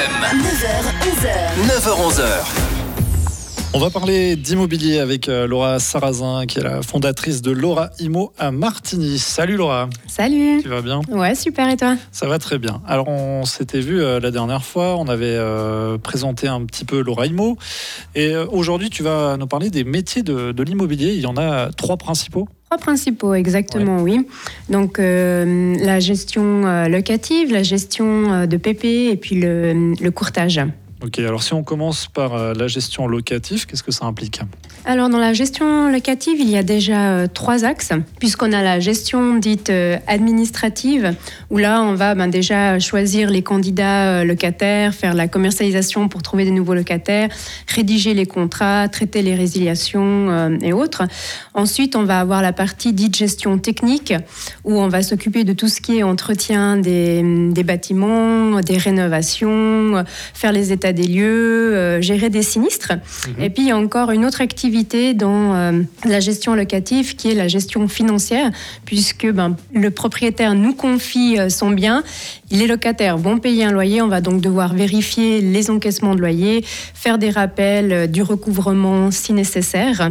FM. 9h, 11h. 9h-11h. On va parler d'immobilier avec euh, Laura Sarrazin, qui est la fondatrice de Laura Imo à Martigny. Salut Laura, Salut tu vas bien? Ouais, super, et toi? Ça va très bien. Alors on s'était vu euh, la dernière fois, on avait euh, présenté un petit peu Laura Imo. Et euh, aujourd'hui, tu vas nous parler des métiers de, de l'immobilier. Il y en a trois principaux. Trois principaux, exactement, oui. Donc, euh, la gestion euh, locative, la gestion euh, de PP et puis le, le courtage. Ok, alors si on commence par euh, la gestion locative, qu'est-ce que ça implique Alors, dans la gestion locative, il y a déjà euh, trois axes, puisqu'on a la gestion dite euh, administrative, où là, on va ben, déjà choisir les candidats locataires, faire la commercialisation pour trouver des nouveaux locataires, rédiger les contrats, traiter les résiliations et autres. Ensuite, on va avoir la partie dite gestion technique, où on va s'occuper de tout ce qui est entretien des, des bâtiments, des rénovations, faire les états des lieux, euh, gérer des sinistres. Mhm. Et puis, il y a encore une autre activité dans euh, la gestion locative qui est la gestion financière, puisque ben, le propriétaire nous confie euh, son bien. Les locataires vont payer un loyer. On va donc devoir vérifier les encaissements de loyer, faire des rappels du recouvrement si nécessaire,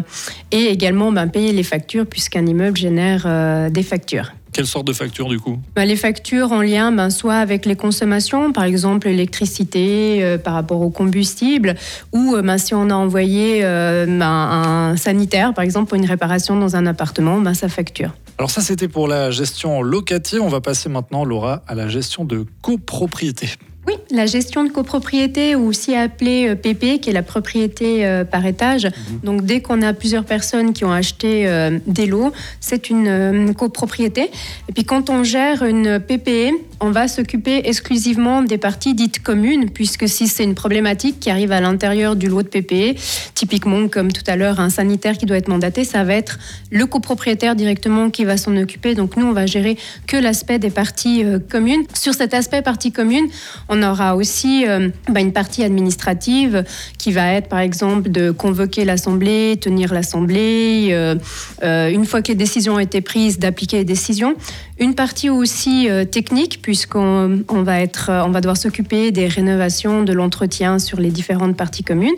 et également ben, payer les factures, puisqu'un immeuble génère des factures. Quelle sorte de facture du coup Ben, les factures en lien ben, soit avec les consommations, par exemple l'électricité euh, par rapport au combustible, ou euh, ben, si on a envoyé euh, ben, un sanitaire, par exemple, pour une réparation dans un appartement, ben, sa facture. Alors ça, c'était pour la gestion locative. On va passer maintenant, Laura, à la gestion de copropriété. Oui, la gestion de copropriété, ou aussi appelée euh, PP, qui est la propriété euh, par étage. Donc, dès qu'on a plusieurs personnes qui ont acheté euh, des lots, c'est une euh, copropriété. Et puis, quand on gère une PPE, on va s'occuper exclusivement des parties dites communes, puisque si c'est une problématique qui arrive à l'intérieur du lot de PPE, typiquement comme tout à l'heure un sanitaire qui doit être mandaté, ça va être le copropriétaire directement qui va s'en occuper. Donc, nous, on va gérer que l'aspect des parties euh, communes. Sur cet aspect partie commune, on aura aussi euh, bah, une partie administrative qui va être, par exemple, de convoquer l'Assemblée, tenir l'Assemblée, euh, euh, une fois que les décisions ont été prises, d'appliquer les décisions. Une partie aussi technique, puisqu'on on va, être, on va devoir s'occuper des rénovations, de l'entretien sur les différentes parties communes.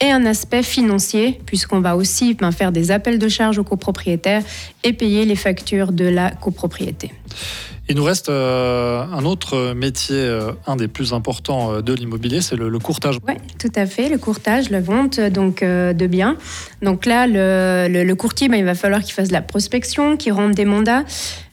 Et un aspect financier, puisqu'on va aussi ben, faire des appels de charges aux copropriétaires et payer les factures de la copropriété. Il nous reste euh, un autre métier, euh, un des plus importants euh, de l'immobilier, c'est le, courtage. Oui, tout à fait. Le courtage, la vente donc de biens. Donc là, le courtier, ben, il va falloir qu'il fasse de la prospection, qu'il rende des mandats,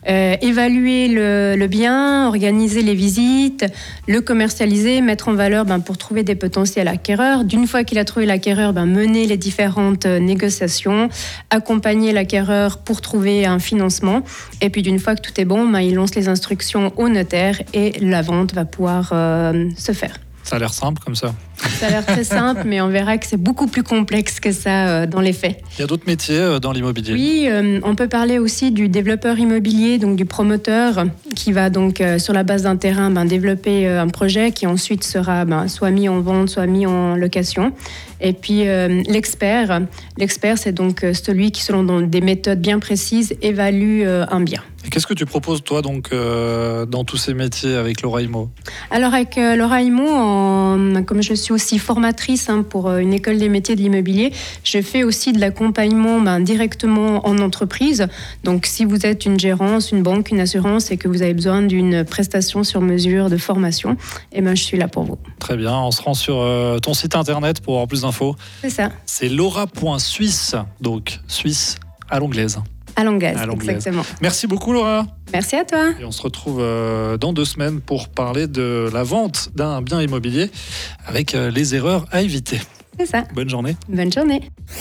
euh, évaluer le, le bien, organiser les visites, le commercialiser, mettre en valeur ben, pour trouver des potentiels acquéreurs. D'une fois qu'il a trouvé l'acquéreur, ben, mener les différentes euh, négociations, accompagner l'acquéreur pour trouver un financement. Et puis d'une fois que tout est bon, ben, il lance les instructions au notaire et la vente va pouvoir euh, se faire. Ça a l'air simple comme ça. Ça a l'air très simple, mais on verra que c'est beaucoup plus complexe que ça euh, dans les faits. Il y a d'autres métiers euh, dans l'immobilier. Oui, euh, on peut parler aussi du développeur immobilier, donc du promoteur, qui va donc sur la base d'un terrain ben, développer un projet qui ensuite sera ben, soit mis en vente, soit mis en location. Et puis l'expert, l'expert c'est donc celui qui, selon des méthodes bien précises, évalue un bien. Qu'est-ce que tu proposes toi donc euh, dans tous ces métiers avec Laura Imo? Alors avec euh, Laura Imo, en- comme je suis aussi formatrice hein, pour euh, une école des métiers de l'immobilier, je fais aussi de l'accompagnement ben, directement en entreprise. Donc si vous êtes une gérance, une banque, une assurance et que vous avez besoin d'une prestation sur mesure de formation, eh ben, je suis là pour vous. Très bien, on se rend sur euh, ton site internet pour avoir plus d'infos. C'est ça, C'est laura.suisse, donc suisse à l'anglaise. À l'anglaise. exactement. Merci beaucoup Laura. Merci à toi. Et on se retrouve euh, dans deux semaines pour parler de la vente d'un bien immobilier avec euh, les erreurs à éviter. C'est ça. Bonne journée. Bonne journée.